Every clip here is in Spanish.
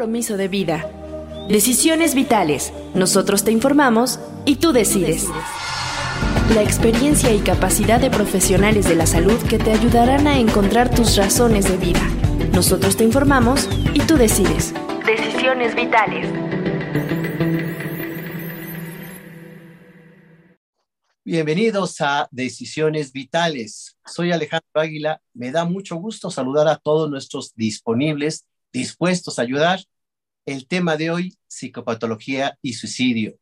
compromiso de vida. Decisiones vitales. Nosotros te informamos y tú decides. La experiencia y capacidad de profesionales de la salud que te ayudarán a encontrar tus razones de vida. Nosotros te informamos y tú decides. Decisiones vitales. Bienvenidos a Decisiones Vitales. Soy Alejandro Águila. Me da mucho gusto saludar a todos nuestros disponibles, dispuestos a ayudar. El tema de hoy, psicopatología y suicidio.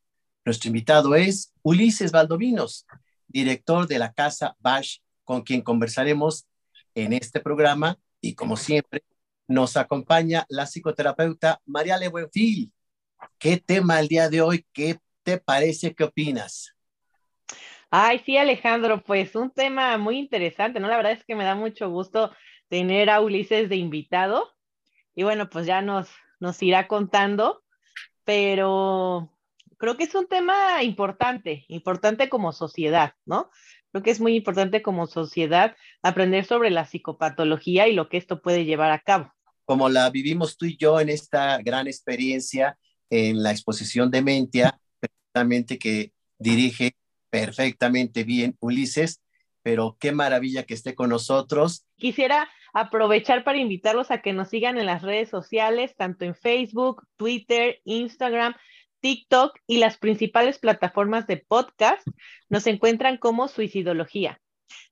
Nuestro invitado es Ulises Valdovinos, director de la Casa Bash, con quien conversaremos en este programa. Y como siempre, nos acompaña la psicoterapeuta Mariale Buenfil. ¿Qué tema el día de hoy? ¿Qué te parece? ¿Qué opinas? Ay, sí, Alejandro, pues un tema muy interesante, ¿no? La verdad es que me da mucho gusto tener a Ulises de invitado. Y bueno, pues ya nos, nos irá contando, pero creo que es un tema importante, importante como sociedad, ¿no? Creo que es muy importante como sociedad aprender sobre la psicopatología y lo que esto puede llevar a cabo. Como la vivimos tú y yo en esta gran experiencia en la exposición de Mentia, precisamente que dirige perfectamente bien Ulises, pero qué maravilla que esté con nosotros. Quisiera aprovechar para invitarlos a que nos sigan en las redes sociales, tanto en Facebook, Twitter, Instagram, TikTok y las principales plataformas de podcast nos encuentran como Suicidología.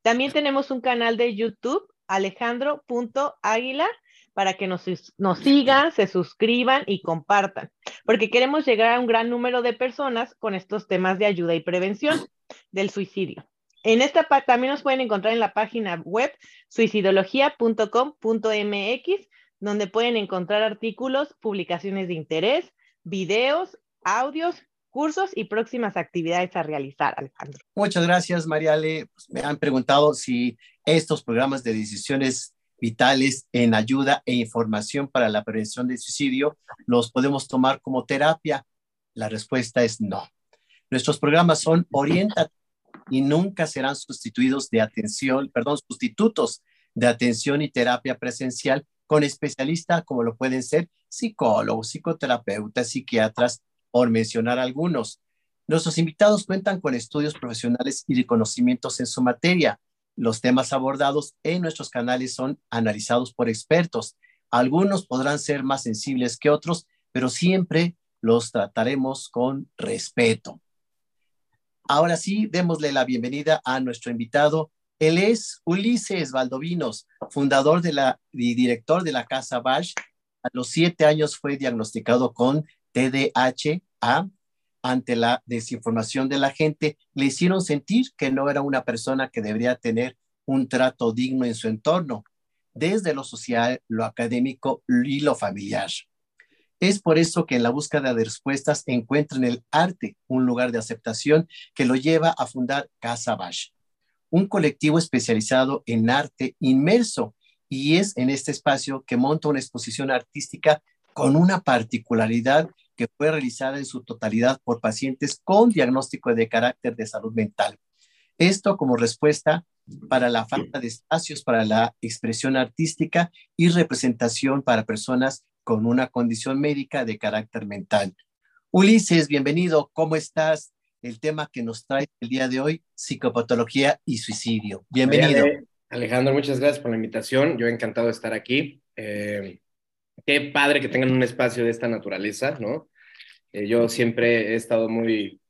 También tenemos un canal de YouTube, alejandro.águila, para que nos, nos sigan, se suscriban y compartan, porque queremos llegar a un gran número de personas con estos temas de ayuda y prevención del suicidio. En esta también nos pueden encontrar en la página web suicidología.com.mx, donde pueden encontrar artículos, publicaciones de interés, videos audios, cursos y próximas actividades a realizar, Alejandro. Muchas gracias, Mariale. Pues, me han preguntado si estos programas de decisiones vitales en ayuda e información para la prevención del suicidio los podemos tomar como terapia. La respuesta es no. Nuestros programas son orientados y nunca serán sustituidos de atención, perdón, sustitutos de atención y terapia presencial con especialistas como lo pueden ser psicólogos, psicoterapeutas, psiquiatras por mencionar algunos. Nuestros invitados cuentan con estudios profesionales y reconocimientos en su materia. Los temas abordados en nuestros canales son analizados por expertos. Algunos podrán ser más sensibles que otros, pero siempre los trataremos con respeto. Ahora sí, démosle la bienvenida a nuestro invitado. Él es Ulises Valdovinos, fundador y director de la Casa Bash. A los siete años fue diagnosticado con TDAH ante la desinformación de la gente, le hicieron sentir que no era una persona que debería tener un trato digno en su entorno, desde lo social, lo académico y lo familiar. Es por eso que en la búsqueda de respuestas encuentra en el arte un lugar de aceptación que lo lleva a fundar Casa Bash, un colectivo especializado en arte inmerso, y es en este espacio que monta una exposición artística con una particularidad que fue realizada en su totalidad por pacientes con diagnóstico de carácter de salud mental. Esto como respuesta para la falta de espacios para la expresión artística y representación para personas con una condición médica de carácter mental. Ulises, bienvenido. ¿Cómo estás? El tema que nos trae el día de hoy, psicopatología y suicidio. Bienvenido. Alejandro, muchas gracias por la invitación. Yo he encantado de estar aquí. Eh, qué padre que tengan un espacio de esta naturaleza, ¿no? Eh, yo siempre he estado muy,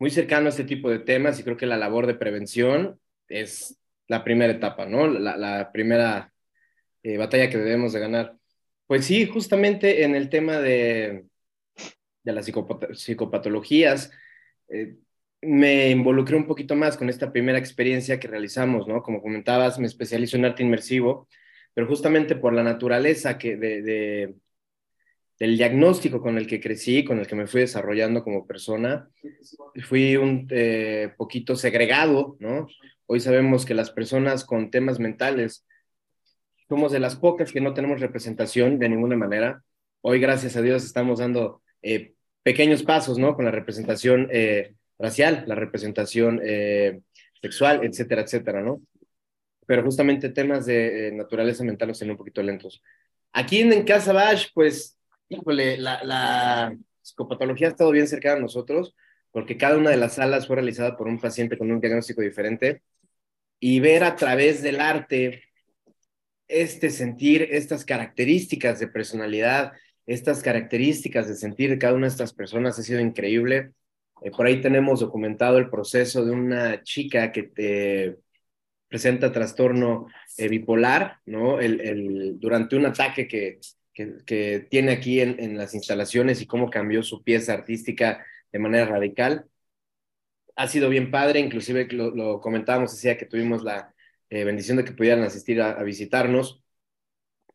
muy cercano a este tipo de temas y creo que la labor de prevención es la primera etapa, ¿no? La, primera eh, batalla que debemos de ganar. Pues sí, justamente en el tema de, de las psicopatologías, eh, me involucré un poquito más con esta primera experiencia que realizamos, ¿no? Como comentabas, me especializo en arte inmersivo pero justamente por la naturaleza que de, del diagnóstico con el que crecí, con el que me fui desarrollando como persona, fui un eh, poquito segregado, ¿no? Hoy sabemos que las personas con temas mentales somos de las pocas que no tenemos representación de ninguna manera. Hoy, gracias a Dios, estamos dando eh, pequeños pasos, ¿no? Con la representación eh, racial, la representación sexual, etcétera, etcétera, ¿no? pero justamente temas de eh, naturaleza mental los tienen un poquito lentos. Aquí en, Casa Bash, pues Híjole, la, la psicopatología ha estado bien cerca de nosotros porque cada una de las salas fue realizada por un paciente con un diagnóstico diferente y ver a través del arte este sentir, estas características de personalidad, estas características de sentir de cada una de estas personas ha sido increíble. Eh, por ahí tenemos documentado el proceso de una chica que te presenta trastorno eh, bipolar, ¿no? El, durante un ataque que, que, tiene aquí en, en, las instalaciones y cómo cambió su pieza artística de manera radical. Ha sido bien padre, inclusive lo, lo comentábamos, decía que tuvimos la eh, bendición de que pudieran asistir a, visitarnos.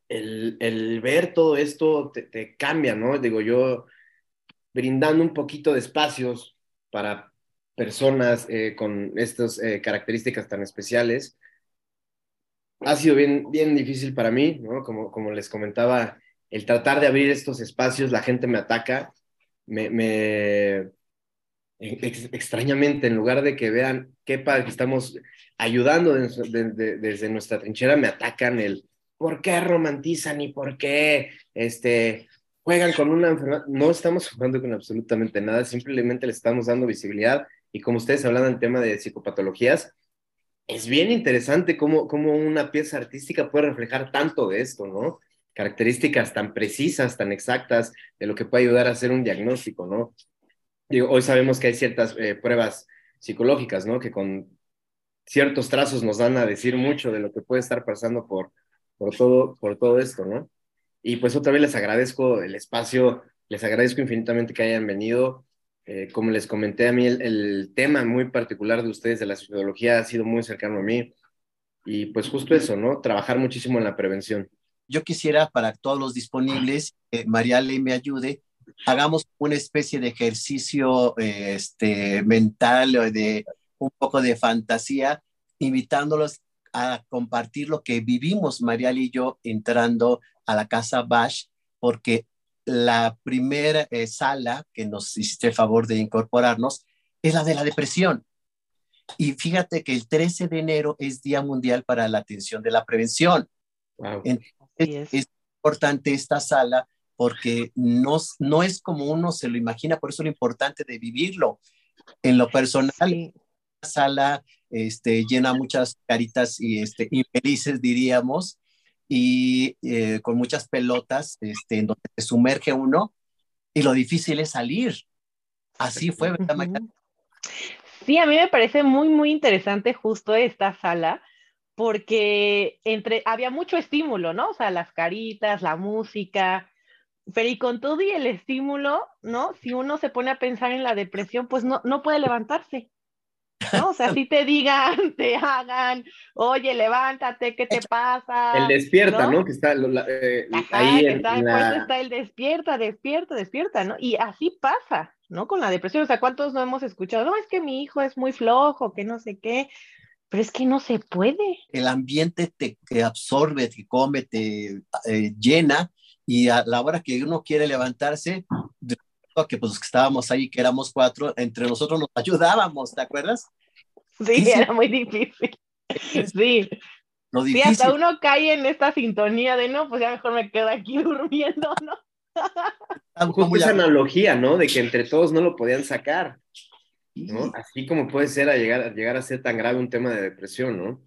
El, ver todo esto te, cambia, ¿no? Digo, yo brindando un poquito de espacios para personas eh, con estas eh, características tan especiales, ha sido bien, bien difícil para mí, ¿no? Como, como les comentaba, el tratar de abrir estos espacios, la gente me ataca, me, me extrañamente, en lugar de que vean qué padre que estamos ayudando desde nuestra trinchera, me atacan el por qué romantizan y por qué este, juegan con una enfermedad. No estamos jugando con absolutamente nada, simplemente le estamos dando visibilidad y como ustedes hablan del tema de psicopatologías, es bien interesante cómo, cómo una pieza artística puede reflejar tanto de esto, ¿no? Características tan precisas, tan exactas de lo que puede ayudar a hacer un diagnóstico, ¿no? Digo, hoy sabemos que hay ciertas eh, pruebas psicológicas, ¿no? Que con ciertos trazos nos dan a decir mucho de lo que puede estar pasando por, por, todo, por todo esto, ¿no? Y pues otra vez les agradezco el espacio, les agradezco infinitamente que hayan venido. Eh, como les comenté a mí, el, tema muy particular de ustedes de la psicología ha sido muy cercano a mí. Y pues justo eso, ¿no? Trabajar muchísimo en la prevención. Yo quisiera para todos los disponibles, que María Le me ayude, hagamos una especie de ejercicio eh, este, mental de un poco de fantasía, invitándolos a compartir lo que vivimos Marial y yo entrando a la casa Bash, porque la primera eh, sala que nos hiciste el favor de incorporarnos es la de la depresión. Y fíjate que el 13 de enero es Día Mundial para la Atención de la Prevención. Entonces, es. importante esta sala porque no, no es como uno se lo imagina, por eso lo importante de vivirlo. En lo personal, sala este, llena muchas caritas y este, infelices, diríamos, y eh, con muchas pelotas este, en donde se sumerge uno y lo difícil es salir. Así fue, ¿verdad, Sí, a mí me parece muy, muy interesante justo esta sala porque entre, había mucho estímulo, ¿no? O sea, las caritas, la música, pero y con todo y el estímulo, ¿no? Si uno se pone a pensar en la depresión, pues no, no puede levantarse. ¿No? O sea, si te digan, te hagan, oye, levántate, ¿qué te pasa? El despierta, ¿no? Que está eh, ahí está, está el despierta, despierta, despierta, ¿no? Y así pasa, ¿no? Con la depresión, o sea, ¿cuántos no hemos escuchado? No, es que mi hijo es muy flojo, que no sé qué, pero es que no se puede. El ambiente te, absorbe, te come, te eh, llena, y a la hora que uno quiere levantarse, que pues estábamos ahí, que éramos cuatro, entre nosotros nos ayudábamos, ¿te acuerdas? Sí, era muy difícil. Sí. Lo difícil. Sí, hasta uno cae en esta sintonía de no, pues ya mejor me quedo aquí durmiendo, ¿no? Justo esa analogía, ¿no? De que entre todos no lo podían sacar, ¿no? Así como puede ser a llegar, a llegar a ser tan grave un tema de depresión, ¿no?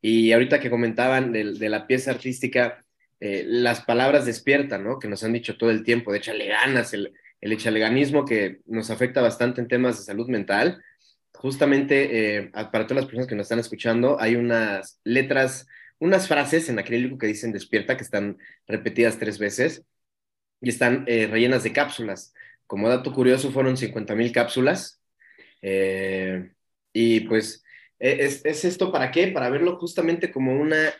Y ahorita que comentaban de, de la pieza artística, eh, las palabras despiertan, ¿no? Que nos han dicho todo el tiempo, de échale ganas, el, el echaleganismo que nos afecta bastante en temas de salud mental. Justamente eh, para todas las personas que nos están escuchando, hay unas letras, unas frases en acrílico que dicen despierta, que están repetidas tres veces y están eh, rellenas de cápsulas. Como dato curioso, fueron 50 mil cápsulas. Eh, y pues, e, es, ¿es esto para qué? Para verlo justamente como una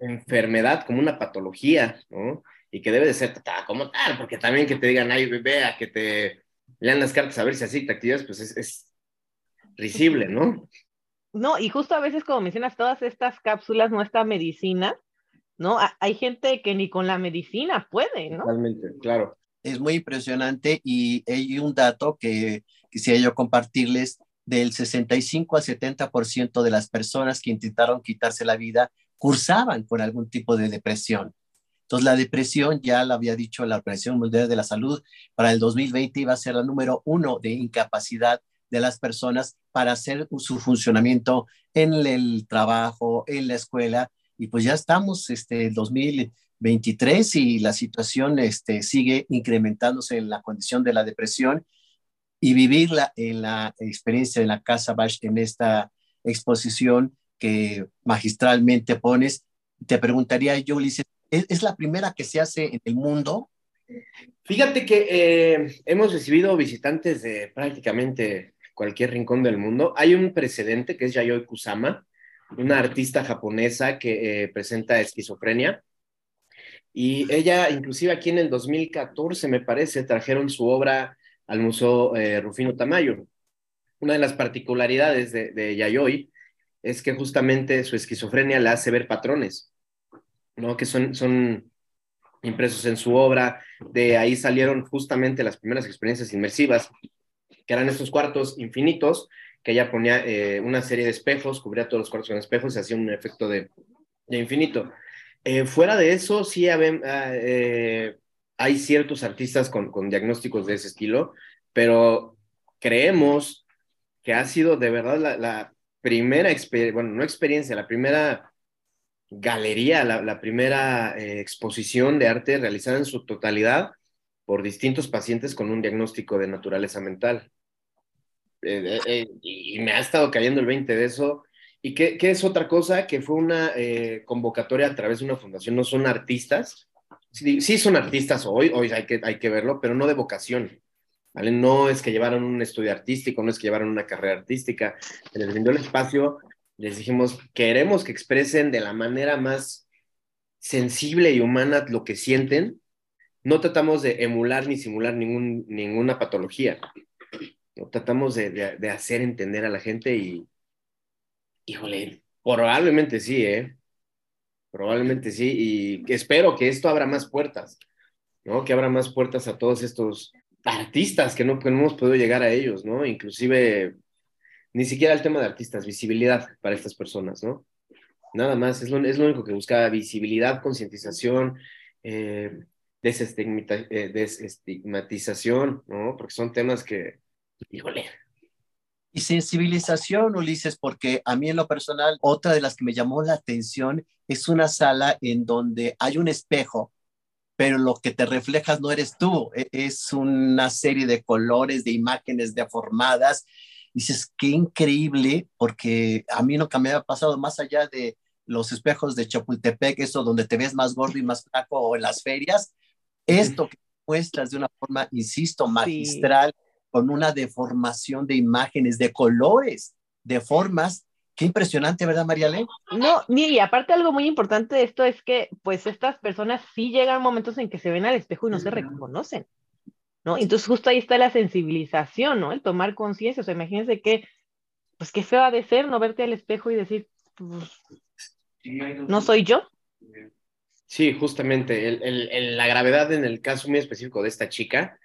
enfermedad, como una patología, ¿no? Y que debe de ser tratada como tal, porque también que te digan, ay, vea, que te lean las cartas a ver si así te activas, pues es, es risible, ¿no? No, y justo a veces, como mencionas, todas estas cápsulas, nuestra medicina, ¿no? Hay gente que ni con la medicina puede, ¿no? Totalmente, claro. Es muy impresionante y hay un dato que quisiera yo compartirles del 65 al 70% de las personas que intentaron quitarse la vida cursaban con algún tipo de depresión. Entonces, la depresión, ya lo había dicho la Organización Mundial de la Salud, para el 2020 iba a ser la número uno de incapacidad de las personas para hacer su funcionamiento en el trabajo, en la escuela, y pues ya estamos, este, 2023 y la situación este, sigue incrementándose en la condición de la depresión y vivirla en la experiencia de la Casa Bash en esta exposición que magistralmente pones. Te preguntaría yo, Ulises, ¿es, la primera que se hace en el mundo? Fíjate que eh, hemos recibido visitantes de prácticamente cualquier rincón del mundo. Hay un precedente que es Yayoi Kusama, una artista japonesa que eh, presenta esquizofrenia. Y ella, inclusive aquí en el 2014, me parece, trajeron su obra al Museo eh, Rufino Tamayo. Una de las particularidades de, Yayoi es que justamente su esquizofrenia la hace ver patrones, ¿no? Que son, son impresos en su obra. De ahí salieron justamente las primeras experiencias inmersivas que eran estos cuartos infinitos, que ella ponía eh, una serie de espejos, cubría todos los cuartos con espejos y hacía un efecto de, infinito. Eh, fuera de eso, sí ah, eh, hay ciertos artistas con, diagnósticos de ese estilo, pero creemos que ha sido de verdad la, primera experiencia, bueno, no experiencia, la primera galería, la, la primera exposición de arte realizada en su totalidad por distintos pacientes con un diagnóstico de naturaleza mental. Eh, eh, y me ha estado cayendo el 20 de eso. ¿Y qué, es otra cosa? Que fue una eh, convocatoria a través de una fundación, no son artistas. Sí, son artistas hoy, hoy hay que, hay que verlo, pero no de vocación. ¿vale? No es que llevaron un estudio artístico, no es que llevaron una carrera artística. Se les brindó el espacio, les dijimos, queremos que expresen de la manera más sensible y humana lo que sienten. No tratamos de emular ni simular ningún, ninguna patología tratamos de, hacer entender a la gente y, híjole, probablemente sí, ¿eh? Probablemente sí, y espero que esto abra más puertas, ¿no? Que abra más puertas a todos estos artistas que no, hemos podido llegar a ellos, ¿no? Inclusive, ni siquiera el tema de artistas, visibilidad para estas personas, ¿no? Nada más, es lo, es lo único que buscaba, visibilidad, concientización, eh, eh, desestigmatización, ¿no? Porque son temas que, Híjole. Y sensibilización, Ulises, porque a mí en lo personal, otra de las que me llamó la atención es una sala en donde hay un espejo, pero lo que te reflejas no eres tú, e, es una serie de colores, de imágenes deformadas. Dices, qué increíble, porque a mí nunca me había pasado más allá de los espejos de Chapultepec, eso donde te ves más gordo y más flaco o en las ferias. Esto que muestras de una forma, insisto, magistral con una deformación de imágenes, de colores, de formas. Qué impresionante, ¿verdad, María Mariale? No, y aparte algo muy importante de esto es que pues estas personas sí llegan momentos en que se ven al espejo y no se reconocen, ¿no? Entonces justo ahí está la sensibilización, ¿no? El tomar conciencia, o sea, imagínense que, pues qué feo ha de ser no verte al espejo y decir, pues, no soy yo. Sí, justamente, la gravedad en el caso muy específico de esta chica,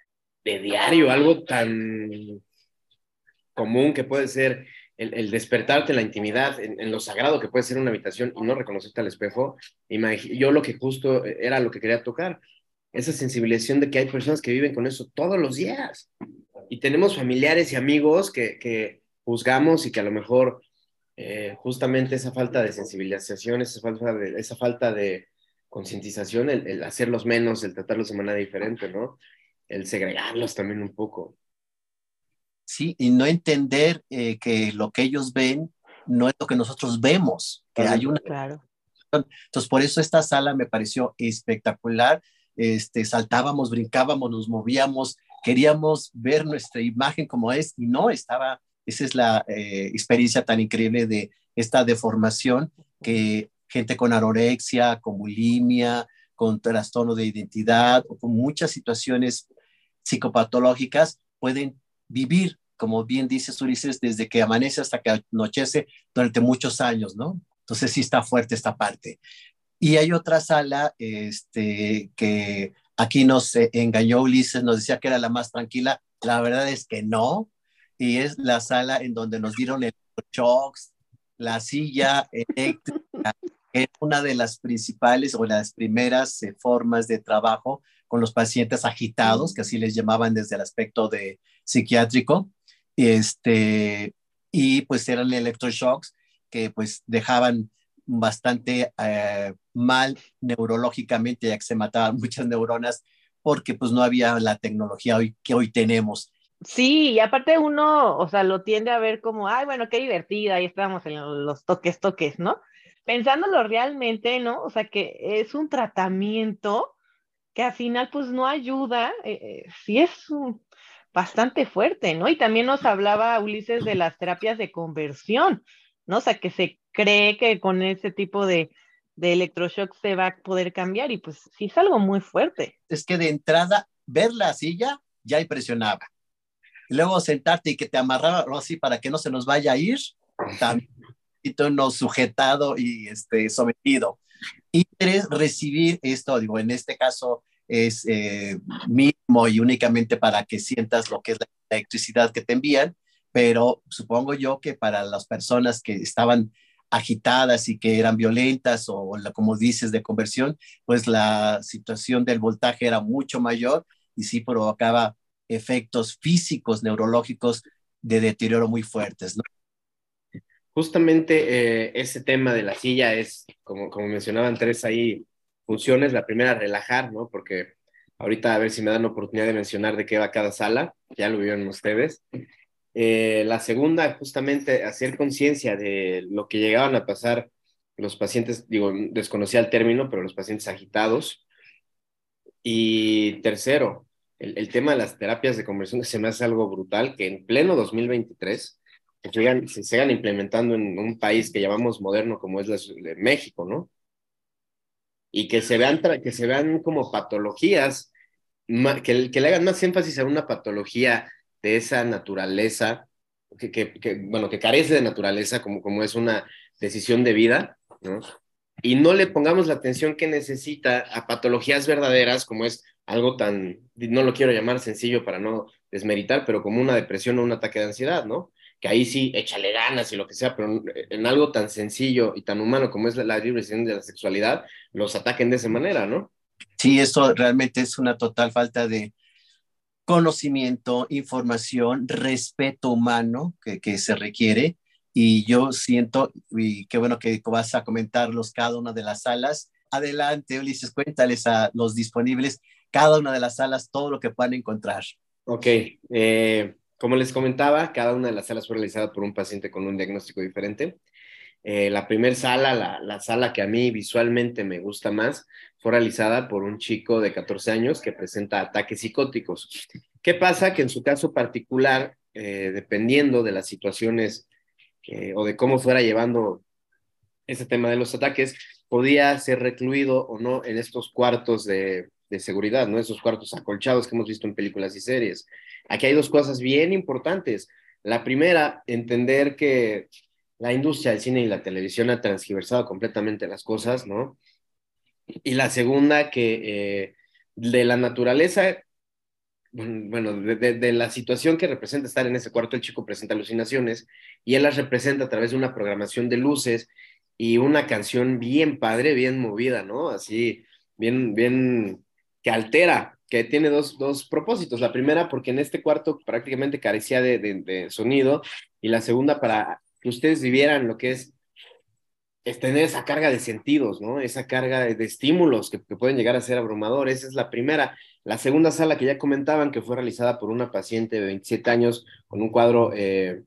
de diario, algo tan común que puede ser el, despertarte en la intimidad, en, lo sagrado que puede ser una habitación y no reconocerte al espejo, yo lo que justo era lo que quería tocar, esa sensibilización de que hay personas que viven con eso todos los días y tenemos familiares y amigos que, juzgamos y que a lo mejor eh, justamente esa falta de sensibilización, esa falta de, esa falta de concientización, el, el, hacerlos menos, el tratarlos de manera diferente, ¿no? el segregarlos también un poco. Sí, y no entender eh, que lo que ellos ven no es lo que nosotros vemos, que hay una... Claro. Entonces, por eso esta sala me pareció espectacular. Este, saltábamos, brincábamos, nos movíamos, queríamos ver nuestra imagen como es y no estaba, esa es la eh, experiencia tan increíble de esta deformación que gente con anorexia, con bulimia, con trastorno de identidad con muchas situaciones psicopatológicas pueden vivir, como bien dice Ulises, desde que amanece hasta que anochece durante muchos años, ¿no? Entonces sí está fuerte esta parte. Y hay otra sala este, que aquí nos engañó Ulises, nos decía que era la más tranquila. La verdad es que no. Y es la sala en donde nos dieron el shocks, la silla eléctrica, Es una de las principales o las primeras eh, formas de trabajo con los pacientes agitados, que así les llamaban desde el aspecto de psiquiátrico, este, y pues eran electroshocks que pues dejaban bastante eh, mal neurológicamente, ya que se mataban muchas neuronas porque pues no había la tecnología hoy, que hoy tenemos. Sí, y aparte uno, o sea, lo tiende a ver como, ay, bueno, qué divertida, ahí estábamos en los toques, toques, ¿no? Pensándolo realmente, ¿no? O sea, que es un tratamiento que al final pues no ayuda, eh, eh, sí es bastante fuerte, ¿no? Y también nos hablaba Ulises de las terapias de conversión, ¿no? O sea, que se cree que con ese tipo de, de electroshock se va a poder cambiar y pues sí es algo muy fuerte. Es que de entrada, ver la silla ya impresionaba. Y luego sentarte y que te amarraba así para que no se nos vaya a ir, también no sujetado y este, sometido. Y tres, recibir esto, digo, en este caso es eh, mínimo y únicamente para que sientas lo que es la electricidad que te envían, pero supongo yo que para las personas que estaban agitadas y que eran violentas o, como dices de conversión, pues la situación del voltaje era mucho mayor y sí provocaba efectos físicos, neurológicos de deterioro muy fuertes. Justamente eh, ese tema de la silla es, como, como mencionaban tres ahí, funciones. La primera, relajar, ¿no? Porque ahorita a ver si me dan oportunidad de mencionar de qué va cada sala, ya lo vieron ustedes. Eh, la segunda, justamente hacer conciencia de lo que llegaban a pasar los pacientes, digo, desconocía el término, pero los pacientes agitados. Y tercero, el, tema de las terapias de conversión se me hace algo brutal, que en pleno 2023 se se sigan implementando en un país que llamamos moderno como es México, ¿no? Y que se vean, que se vean como patologías, que, que le hagan más énfasis a una patología de esa naturaleza, que, que, bueno, que carece de naturaleza, como, como es una decisión de vida, ¿no? Y no le pongamos la atención que necesita a patologías verdaderas, como es algo tan, no lo quiero llamar sencillo para no desmeritar, pero como una depresión o un ataque de ansiedad, ¿no? Que ahí sí, échale ganas y lo que sea, pero en algo tan sencillo y tan humano como es la, la libre de la sexualidad, los ataquen de esa manera, ¿no? Sí, eso realmente es una total falta de, conocimiento, información, respeto humano que, que, se requiere. Y yo siento, y qué bueno que vas a comentarlos cada una de las salas. Adelante, Ulises, cuéntales a los disponibles cada una de las salas todo lo que puedan encontrar. Ok, eh, como les comentaba, cada una de las salas fue realizada por un paciente con un diagnóstico diferente. Eh, la primera sala, la, la, sala que a mí visualmente me gusta más, fue realizada por un chico de 14 años que presenta ataques psicóticos. ¿Qué pasa? Que en su caso particular, eh, dependiendo de las situaciones eh, o de cómo fuera llevando ese tema de los ataques, podía ser recluido o no en estos cuartos de, seguridad, ¿no? Esos cuartos acolchados que hemos visto en películas y series. Aquí hay dos cosas bien importantes. La primera, entender que la industria del cine y la televisión ha transgiversado completamente las cosas, ¿no? Y la segunda, que eh, de la naturaleza, bueno, de, la situación que representa estar en ese cuarto, el chico presenta alucinaciones y él las representa a través de una programación de luces y una canción bien padre, bien movida, ¿no? Así, bien, bien, que altera, que tiene dos, dos propósitos. La primera, porque en este cuarto prácticamente carecía de, de sonido y la segunda, para que ustedes vivieran lo que es, es tener esa carga de sentidos, ¿no? Esa carga de, estímulos que, pueden llegar a ser abrumadores. Esa es la primera. La segunda sala que ya comentaban, que fue realizada por una paciente de 27 años con un cuadro eh,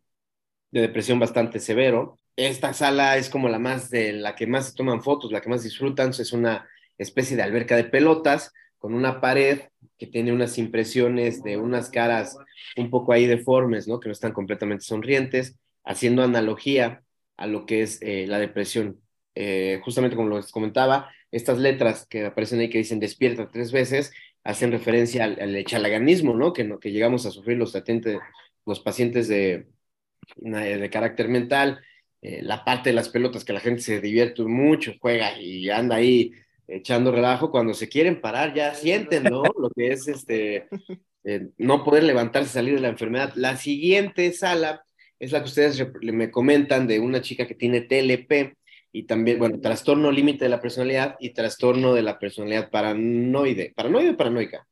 de depresión bastante severo. Esta sala es como la más de la que más se toman fotos, la que más disfrutan. Es una especie de alberca de pelotas con una pared que tiene unas impresiones de unas caras un poco ahí deformes, ¿no? Que no están completamente sonrientes haciendo analogía a lo que es eh, la depresión. Eh, justamente como les comentaba, estas letras que aparecen ahí que dicen despierta tres veces, hacen referencia al, al echalaganismo, ¿no? Que, que llegamos a sufrir los, los pacientes de, de carácter mental, eh, la parte de las pelotas que la gente se divierte mucho, juega y anda ahí echando relajo, cuando se quieren parar ya sienten, ¿no? Lo que es este, no poder levantarse, salir de la enfermedad. La siguiente sala es la que ustedes me comentan de una chica que tiene TLP y también, bueno, trastorno límite de la personalidad y trastorno de la personalidad paranoide. ¿Paranoide o paranoica?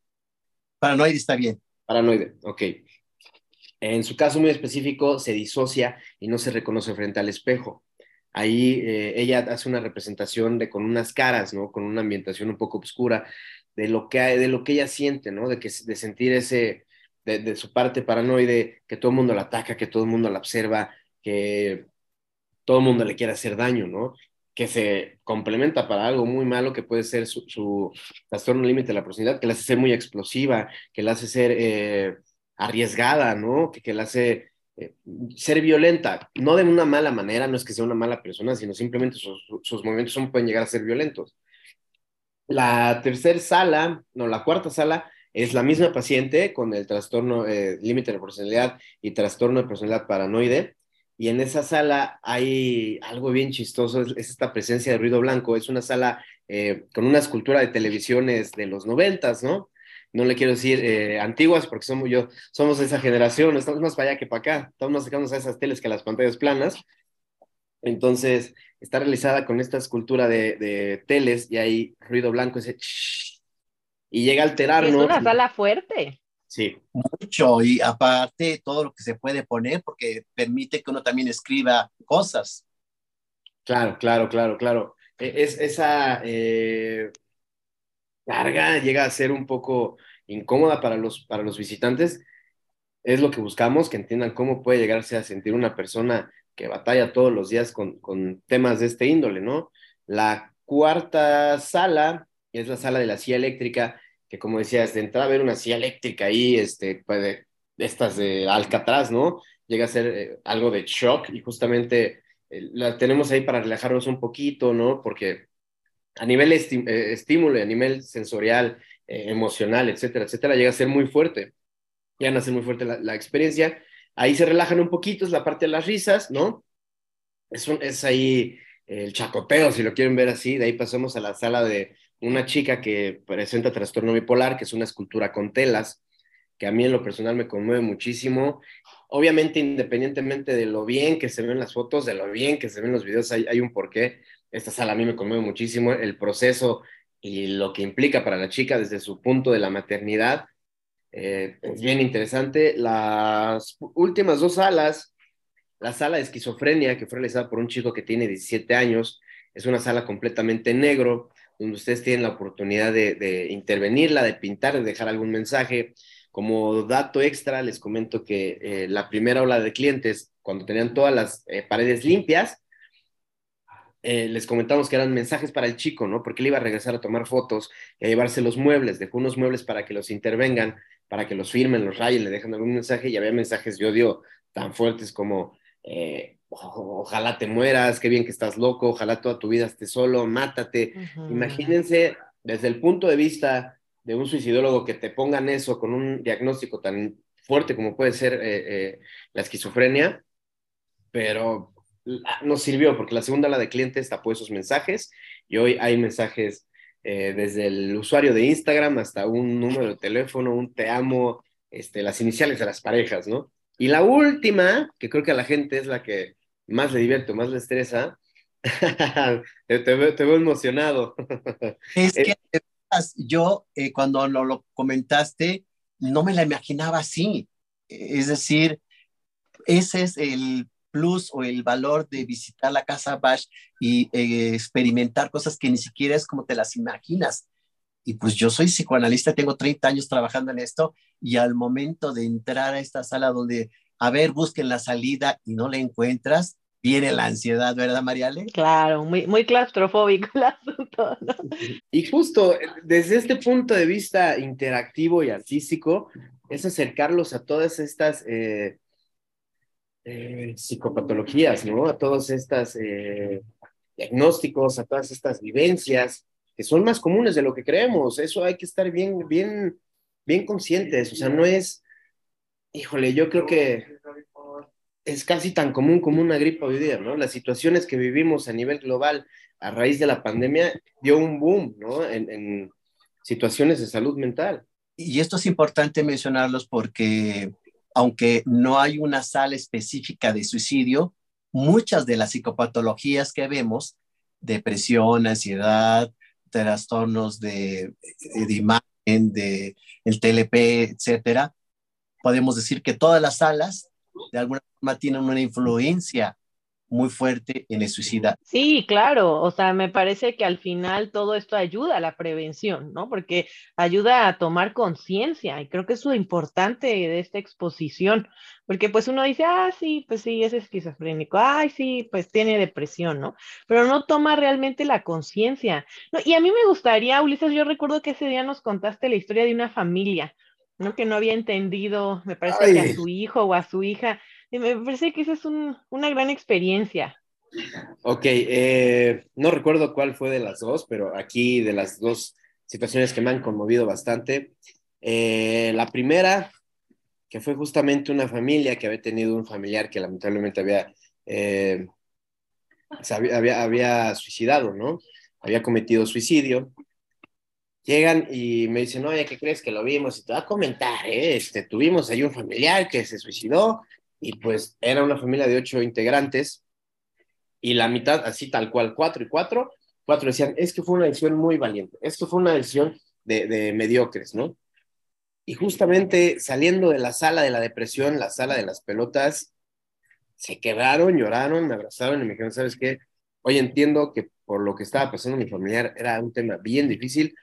Paranoide está bien. Paranoide, ok. En su caso muy específico, se disocia y no se reconoce frente al espejo. Ahí eh, ella hace una representación de con unas caras, ¿no? Con una ambientación un poco oscura de lo que, de lo que ella siente, ¿no? De, que, de sentir ese, de, su parte paranoide, que todo el mundo la ataca, que todo el mundo la observa, que todo el mundo le quiere hacer daño, ¿no? Que se complementa para algo muy malo que puede ser su, trastorno límite de la personalidad, que la hace ser muy explosiva, que la hace ser eh, arriesgada, ¿no? Que, que la hace eh, ser violenta, no de una mala manera, no es que sea una mala persona, sino simplemente sus, sus movimientos son, pueden llegar a ser violentos. La tercera sala, no, la cuarta sala es la misma paciente con el trastorno eh, límite de personalidad y trastorno de personalidad paranoide y en esa sala hay algo bien chistoso, es, esta presencia de ruido blanco, es una sala eh, con una escultura de televisiones de los noventas, ¿no? No le quiero decir eh, antiguas porque somos yo, somos esa generación, estamos más para allá que para acá, estamos más cercanos a esas teles que a las pantallas planas. Entonces, está realizada con esta escultura de, teles y hay ruido blanco, ese y llega a alterarnos. Es una sala fuerte. Sí. Mucho, y aparte todo lo que se puede poner, porque permite que uno también escriba cosas. Claro, claro, claro, claro. E, es, esa eh, carga llega a ser un poco incómoda para los, para los visitantes. Es lo que buscamos, que entiendan cómo puede llegarse a sentir una persona que batalla todos los días con, con temas de este índole, ¿no? La cuarta sala es la sala de la silla eléctrica que como decías, de entrar a ver una silla eléctrica ahí, este, pues estas de Alcatraz, ¿no? Llega a ser eh, algo de shock y justamente eh, la tenemos ahí para relajarnos un poquito, ¿no? Porque a nivel eh, estímulo, a nivel sensorial, emocional, etcétera, etcétera, llega a ser muy fuerte. Llega a ser muy fuerte la, experiencia. Ahí se relajan un poquito, es la parte de las risas, ¿no? Es, es ahí el chacoteo, si lo quieren ver así. De ahí pasamos a la sala de, una chica que presenta trastorno bipolar, que es una escultura con telas, que a mí en lo personal me conmueve muchísimo. Obviamente, independientemente de lo bien que se ven las fotos, de lo bien que se ven los videos, hay, un porqué. Esta sala a mí me conmueve muchísimo, el proceso y lo que implica para la chica desde su punto de la maternidad. Eh, es bien interesante. Las últimas dos salas, la sala de esquizofrenia, que fue realizada por un chico que tiene 17 años, es una sala completamente negro, donde ustedes tienen la oportunidad de, intervenirla, de pintar, de dejar algún mensaje. Como dato extra, les comento que eh, la primera ola de clientes, cuando tenían todas las eh, paredes limpias, eh, les comentamos que eran mensajes para el chico, ¿no? Porque él iba a regresar a tomar fotos y a llevarse los muebles, dejó unos muebles para que los intervengan, para que los firmen, los rayen, le dejen algún mensaje y había mensajes de odio tan fuertes como ojalá te mueras, qué bien que estás loco, ojalá toda tu vida estés solo, mátate. Imagínense desde el punto de vista de un suicidólogo que te pongan eso con un diagnóstico tan fuerte como puede ser eh, eh, la esquizofrenia, pero nos sirvió porque la segunda la de clientes tapó esos mensajes y hoy hay mensajes eh, desde el usuario de Instagram hasta un número de teléfono, un te amo, este, las iniciales de las parejas, ¿no? Y la última, que creo que a la gente es la que más le divierte, más le estresa, te, veo, emocionado. es que yo eh, cuando lo, lo, comentaste, no me la imaginaba así. Es decir, ese es el plus o el valor de visitar la casa Bash y eh, experimentar cosas que ni siquiera es como te las imaginas. Y pues yo soy psicoanalista, tengo 30 años trabajando en esto y al momento de entrar a esta sala donde, a ver, busquen la salida y no la encuentras, viene la ansiedad, ¿verdad, Mariale? Claro, muy, muy claustrofóbico el asunto. ¿no? Y justo desde este punto de vista interactivo y artístico, es acercarlos a todas estas eh, eh, psicopatologías, ¿no? A todos estos eh, diagnósticos, a todas estas vivencias que son más comunes de lo que creemos. Eso hay que estar bien, bien, bien conscientes. O sea, no es, híjole, yo creo que es casi tan común como una gripe hoy día, ¿no? Las situaciones que vivimos a nivel global a raíz de la pandemia dio un boom, ¿no? En, en situaciones de salud mental. Y esto es importante mencionarlos porque aunque no hay una sala específica de suicidio, muchas de las psicopatologías que vemos depresión, ansiedad, trastornos de, de imagen, de el TLP, etcétera, podemos decir que todas las salas de alguna forma tienen una influencia muy fuerte en el suicida. Sí, claro, o sea, me parece que al final todo esto ayuda a la prevención, ¿no? Porque ayuda a tomar conciencia y creo que es lo importante de esta exposición, porque pues uno dice, ah, sí, pues sí, es esquizofrénico, ay, sí, pues tiene depresión, ¿no? Pero no toma realmente la conciencia. Y a mí me gustaría, Ulises, yo recuerdo que ese día nos contaste la historia de una familia, ¿no? Que no había entendido, me parece que a su hijo o a su hija me parece que esa es una gran experiencia. Ok, eh, no recuerdo cuál fue de las dos, pero aquí de las dos situaciones que me han conmovido bastante. Eh, la primera, que fue justamente una familia que había tenido un familiar que lamentablemente había, eh, había, había, suicidado, ¿no? Había cometido suicidio. Llegan y me dicen, oye, ¿qué crees que lo vimos? Y te voy a comentar, este, tuvimos ahí un familiar que se suicidó y pues era una familia de ocho integrantes y la mitad, así tal cual, cuatro y cuatro, cuatro decían, es que fue una decisión muy valiente, es que fue una decisión de, de mediocres, ¿no? Y justamente saliendo de la sala de la depresión, la sala de las pelotas, se quedaron, lloraron, me abrazaron y me dijeron, ¿sabes qué? Hoy entiendo que por lo que estaba pasando mi familiar era un tema bien difícil.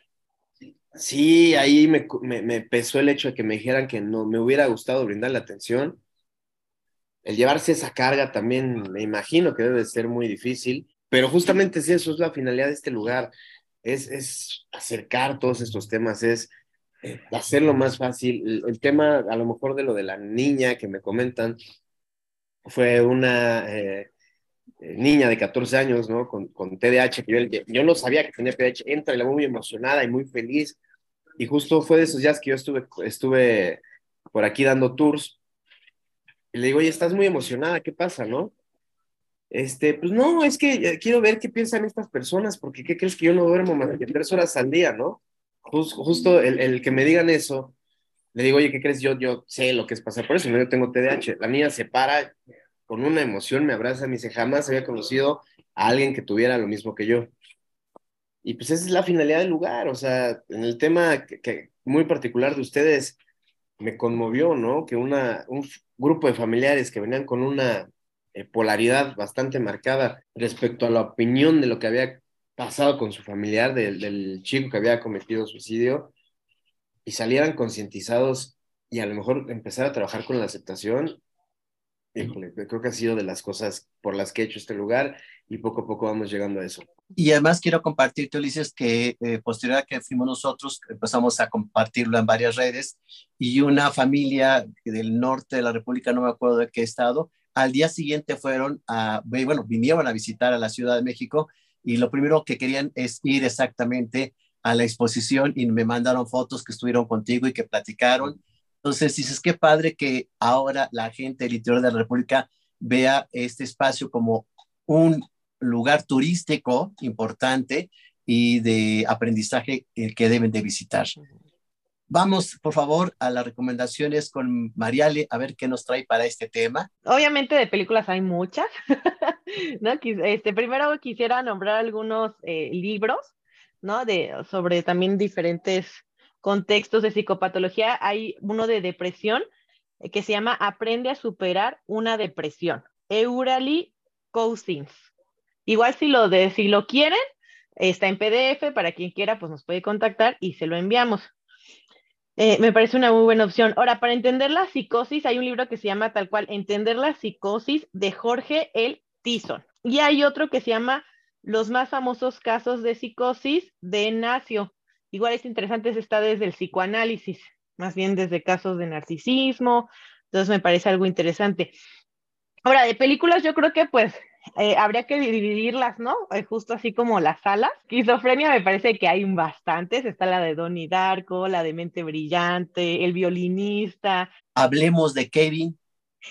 Sí, ahí me, me, me pesó el hecho de que me dijeran que no me hubiera gustado brindarle atención, el llevarse esa carga también me imagino que debe ser muy difícil, pero justamente eso es la finalidad de este lugar, es, es acercar todos estos temas, es eh, hacerlo más fácil. El, tema a lo mejor de lo de la niña que me comentan, fue una eh, niña de 14 años, ¿no? Con, con TDAH, yo, yo, no sabía que tenía TDAH, entra y la muy emocionada y muy feliz, y justo fue de esos días que yo estuve, estuve por aquí dando tours y le digo, oye, estás muy emocionada, ¿qué pasa, no? Este, pues no, es que eh, quiero ver qué piensan estas personas, porque ¿qué crees que yo no duermo más de tres horas al día, no? justo el, el, que me digan eso, le digo, oye, ¿qué crees? Yo, yo sé lo que es pasar por eso, yo tengo TDAH. La niña se para con una emoción, me abraza, me dice, jamás había conocido a alguien que tuviera lo mismo que yo. Y pues esa es la finalidad del lugar, o sea, en el tema que, muy particular de ustedes, me conmovió, ¿no? Que una, un grupo de familiares que venían con una eh, polaridad bastante marcada respecto a la opinión de lo que había pasado con su familiar, del, del chico que había cometido suicidio, y salieran concientizados y a lo mejor empezar a trabajar con la aceptación, híjole, creo que ha sido de las cosas por las que he hecho este lugar y poco a poco vamos llegando a eso. Y además quiero compartirte, Ulises, que eh, posterior a que fuimos nosotros, empezamos a compartirlo en varias redes y una familia del norte de la República, no me acuerdo de qué estado, al día siguiente fueron a, bueno, vinieron a visitar a la Ciudad de México y lo primero que querían es ir exactamente a la exposición y me mandaron fotos que estuvieron contigo y que platicaron. Entonces dices, qué padre que ahora la gente del interior de la República vea este espacio como un lugar turístico importante y de aprendizaje que deben de visitar. Vamos, por favor, a las recomendaciones con Mariale, a ver qué nos trae para este tema. Obviamente de películas hay muchas. ¿no? este, primero quisiera nombrar algunos eh, libros, ¿no? De, sobre también diferentes contextos de psicopatología. Hay uno de depresión eh, que se llama Aprende a superar una depresión. Euralie Cousins. Igual si lo, de, si lo quieren, está en PDF, para quien quiera, pues nos puede contactar y se lo enviamos. Eh, me parece una muy buena opción. Ahora, para entender la psicosis, hay un libro que se llama tal cual, Entender la psicosis de Jorge El Tison. Y hay otro que se llama Los más famosos casos de psicosis de Nacio. Igual es interesante, está desde el psicoanálisis, más bien desde casos de narcisismo. Entonces me parece algo interesante. Ahora, de películas, yo creo que pues eh, habría que dividirlas, ¿no? Eh, justo así como las salas. Esquizofrenia me parece que hay bastantes. Está la de Donnie Darko, la de Mente Brillante, El violinista. Hablemos de Kevin.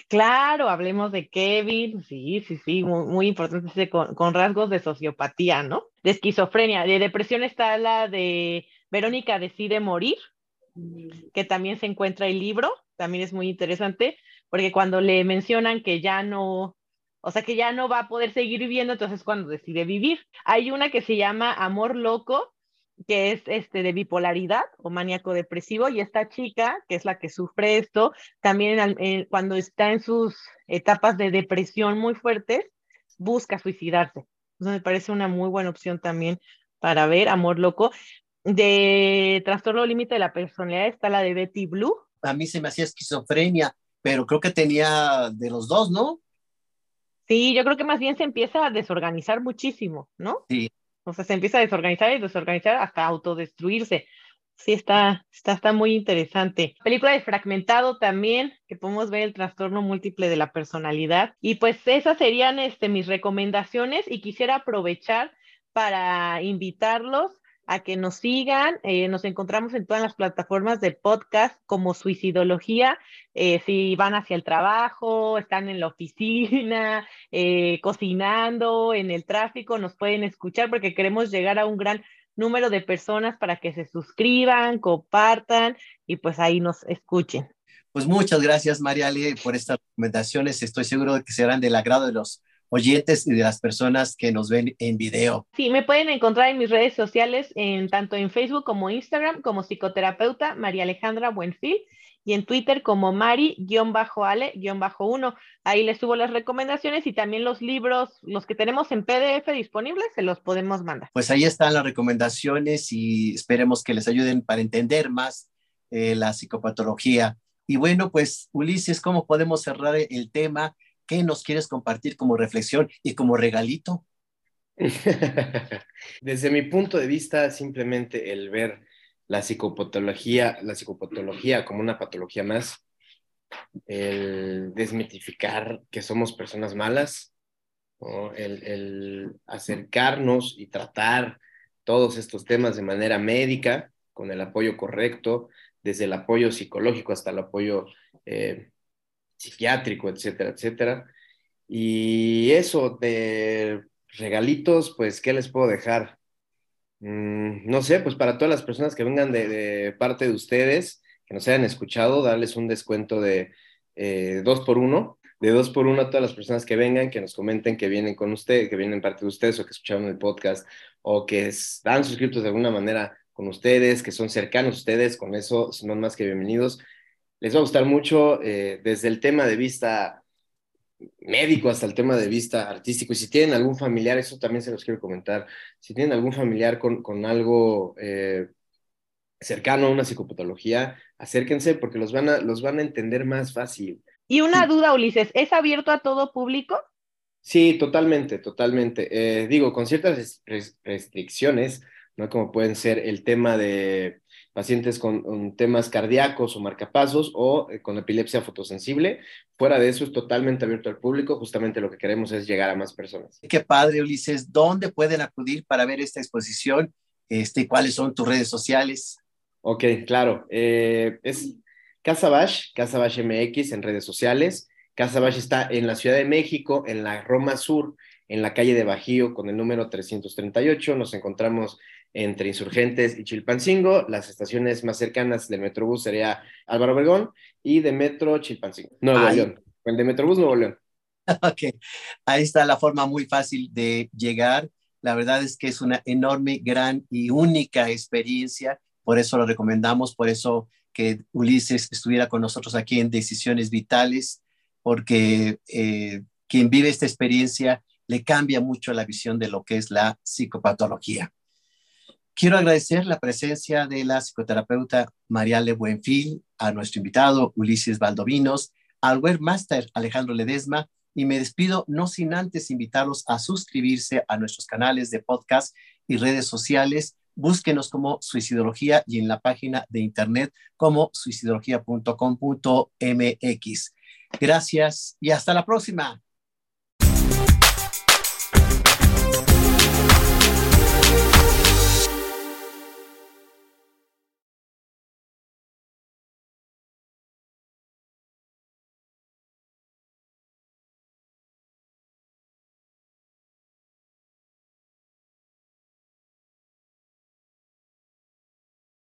Claro, hablemos de Kevin. Sí, sí, sí, muy, importante con, con, rasgos de sociopatía, ¿no? De esquizofrenia. De depresión está la de Verónica decide morir, que también se encuentra el libro. También es muy interesante, porque cuando le mencionan que ya no O sea que ya no va a poder seguir viviendo, entonces cuando decide vivir. Hay una que se llama Amor Loco, que es este de bipolaridad o maníaco depresivo, y esta chica, que es la que sufre esto, también cuando está en sus etapas de depresión muy fuertes, busca suicidarse. Entonces me parece una muy buena opción también para ver Amor Loco. De trastorno límite de la personalidad está la de Betty Blue. A mí se me hacía esquizofrenia, pero creo que tenía de los dos, ¿no? Sí, yo creo que más bien se empieza a desorganizar muchísimo, ¿no? Sí. O sea, se empieza a desorganizar y desorganizar hasta autodestruirse. Sí, está, está, está muy interesante. Película de Fragmentado también, que podemos ver el trastorno múltiple de la personalidad. Y pues esas serían este, mis recomendaciones y quisiera aprovechar para invitarlos a que nos sigan. Eh, nos encontramos en todas las plataformas de podcast como Suicidología. Eh, si van hacia el trabajo, están en la oficina, eh, cocinando, en el tráfico, nos pueden escuchar porque queremos llegar a un gran número de personas para que se suscriban, compartan y pues ahí nos escuchen. Pues muchas gracias, Mariale, por estas recomendaciones. Estoy seguro de que serán del agrado de los oyentes y de las personas que nos ven en video. Sí, me pueden encontrar en mis redes sociales, en, tanto en Facebook como Instagram, como psicoterapeuta María Alejandra Buenfil, y en Twitter como Mari-Ale-1. Ahí les subo las recomendaciones y también los libros, los que tenemos en PDF disponibles, se los podemos mandar. Pues ahí están las recomendaciones y esperemos que les ayuden para entender más eh, la psicopatología. Y bueno, pues Ulises, ¿cómo podemos cerrar el tema? ¿Qué nos quieres compartir como reflexión y como regalito? Desde mi punto de vista, simplemente el ver la psicopatología, la psicopatología como una patología más, el desmitificar que somos personas malas, el, acercarnos y tratar todos estos temas de manera médica, con el apoyo correcto, desde el apoyo psicológico hasta el apoyo eh, psiquiátrico, etcétera, etcétera. Y eso de regalitos, pues, ¿qué les puedo dejar? Mm, no sé, pues para todas las personas que vengan de, parte de ustedes, que nos hayan escuchado, darles un descuento de eh, dos por uno, de dos por uno a todas las personas que vengan, que nos comenten que vienen con ustedes, que vienen parte de ustedes o que escucharon el podcast o que están suscritos de alguna manera con ustedes, que son cercanos a ustedes, con eso son más que bienvenidos les va a gustar mucho eh, desde el tema de vista médico hasta el tema de vista artístico. Y si tienen algún familiar, eso también se los quiero comentar, si tienen algún familiar con, con algo eh, cercano a una psicopatología, acérquense porque los van, a, los van a entender más fácil. Y una duda, Ulises, ¿es abierto a todo público? Sí, totalmente, totalmente. Eh, digo, con ciertas restricciones, ¿no? Como pueden ser el tema de pacientes con, temas cardíacos o marcapasos o eh, con epilepsia fotosensible. Fuera de eso es totalmente abierto al público, justamente lo que queremos es llegar a más personas. Qué padre, Ulises. ¿Dónde pueden acudir para ver esta exposición? Este, ¿Cuáles son tus redes sociales? Ok, claro. Eh, es Casa Bash, Casa Bash MX en redes sociales. Casa Bash está en la Ciudad de México, en la Roma Sur, en la calle de Bajío con el número 338. Nos encontramos entre Insurgentes y Chilpancingo. Las estaciones más cercanas del Metrobús sería Álvaro Obregón y de Metro Chilpancingo, Nuevo León. El de Metrobús Nuevo León. Ok, ahí está la forma muy fácil de llegar. La verdad es que es una enorme, gran y única experiencia. Por eso lo recomendamos, por eso que Ulises estuviera con nosotros aquí en Decisiones Vitales, porque eh, quien vive esta experiencia le cambia mucho la visión de lo que es la psicopatología. Quiero agradecer la presencia de la psicoterapeuta Mariale Buenfil, a nuestro invitado Ulises Valdovinos, al webmaster Alejandro Ledesma y me despido no sin antes invitarlos a suscribirse a nuestros canales de podcast y redes sociales. Búsquenos como Suicidología y en la página de internet como suicidología.com.mx. Gracias y hasta la próxima.